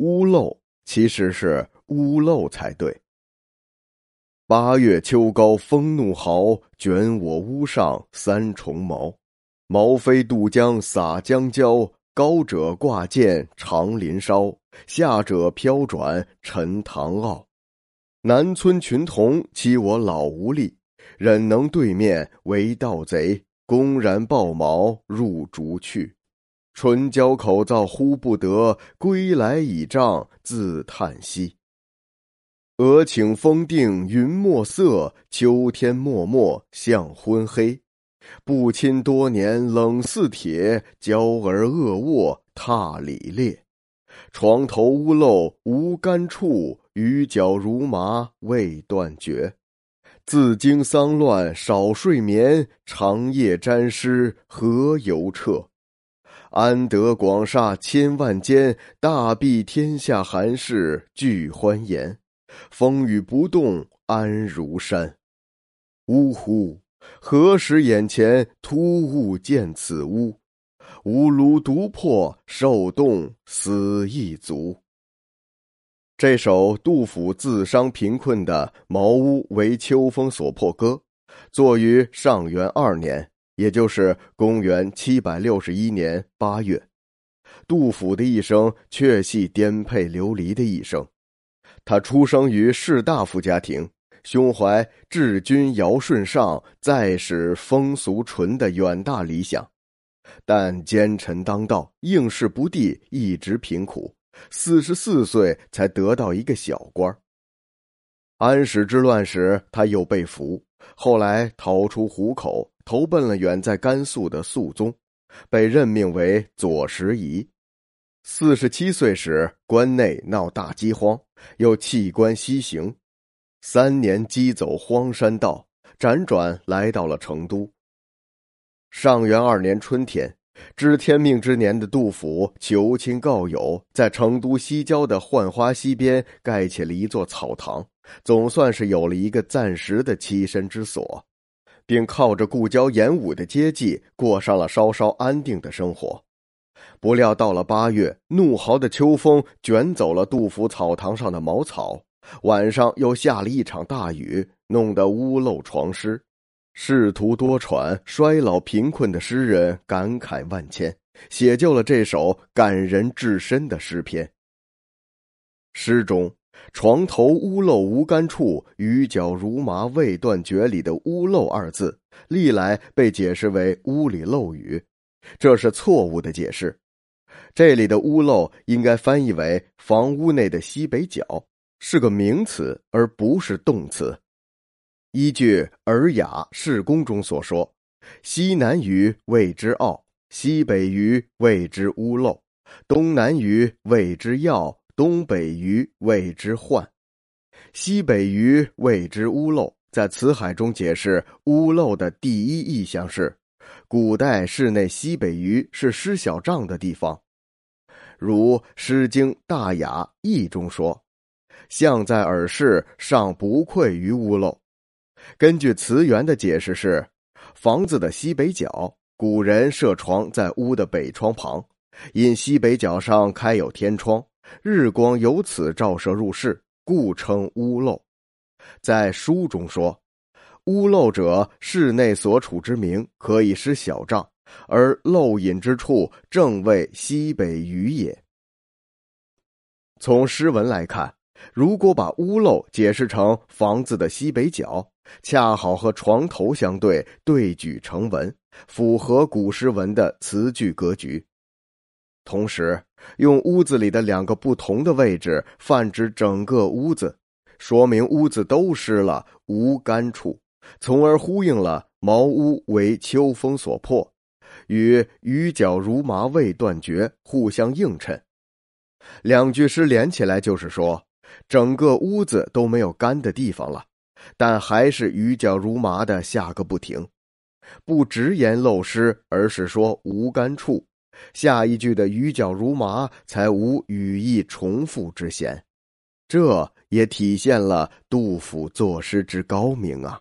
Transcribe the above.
屋漏其实是屋漏才对。八月秋高风怒号，卷我屋上三重茅。毛飞渡江洒江郊，高者挂剑长林梢，下者飘转沉塘坳。南村群童欺我老无力，忍能对面为盗贼，公然抱矛入竹去。春交口燥呼不得，归来倚杖自叹息。俄顷风定云墨色，秋天漠漠向昏黑。不亲多年冷似铁，娇儿恶卧踏里裂。床头屋漏无干处，雨脚如麻未断绝。自经丧乱少睡眠，长夜沾湿何由彻？安得广厦千万间，大庇天下寒士俱欢颜。风雨不动安如山，呜呼！何时眼前突兀见此屋？吾庐独破受冻死亦足。这首杜甫自伤贫困的《茅屋为秋风所破》歌，作于上元二年，也就是公元七百六十一年八月。杜甫的一生确系颠沛流离的一生。他出生于士大夫家庭，胸怀治君尧舜上，再使风俗淳的远大理想，但奸臣当道，应试不第，一直贫苦。四十四岁才得到一个小官安史之乱时，他又被俘，后来逃出虎口，投奔了远在甘肃的肃宗，被任命为左拾遗。四十七岁时，关内闹大饥荒，又弃官西行，三年饥走荒山道，辗转来到了成都。上元二年春天，知天命之年的杜甫求亲告友，在成都西郊的浣花溪边盖起了一座草堂，总算是有了一个暂时的栖身之所，并靠着故交演武的接济，过上了稍稍安定的生活。不料到了八月，怒号的秋风卷走了杜甫草堂上的茅草，晚上又下了一场大雨，弄得屋漏床湿。仕途多舛、衰老贫困的诗人感慨万千，写就了这首感人至深的诗篇。诗中“床头屋漏无干处，雨脚如麻未断绝”里的“屋漏”二字，历来被解释为屋里漏雨，这是错误的解释。这里的“屋漏”应该翻译为房屋内的西北角，是个名词而不是动词。依据《尔雅·释公》中所说：“西南隅谓之坳，西北隅谓之屋漏，东南隅谓之要，东北隅谓之患。”西北隅谓之屋漏，在辞海中解释屋漏的第一意象是：古代室内西北隅是施小帐的地方。如《诗经·大雅·义》中说：“象在耳室，尚不愧于屋漏。”根据词源的解释是，房子的西北角，古人设床在屋的北窗旁，因西北角上开有天窗，日光由此照射入室，故称屋漏。在书中说：“屋漏者，室内所处之名，可以施小帐。”而漏隐之处，正为西北隅也。从诗文来看，如果把屋漏解释成房子的西北角，恰好和床头相对，对举成文，符合古诗文的词句格局。同时，用屋子里的两个不同的位置泛指整个屋子，说明屋子都湿了，无干处，从而呼应了“茅屋为秋风所破”。与“雨脚如麻未断绝”互相映衬，两句诗连起来就是说，整个屋子都没有干的地方了，但还是雨脚如麻的下个不停，不直言漏湿，而是说无干处。下一句的“雨脚如麻”才无语意重复之嫌，这也体现了杜甫作诗之高明啊。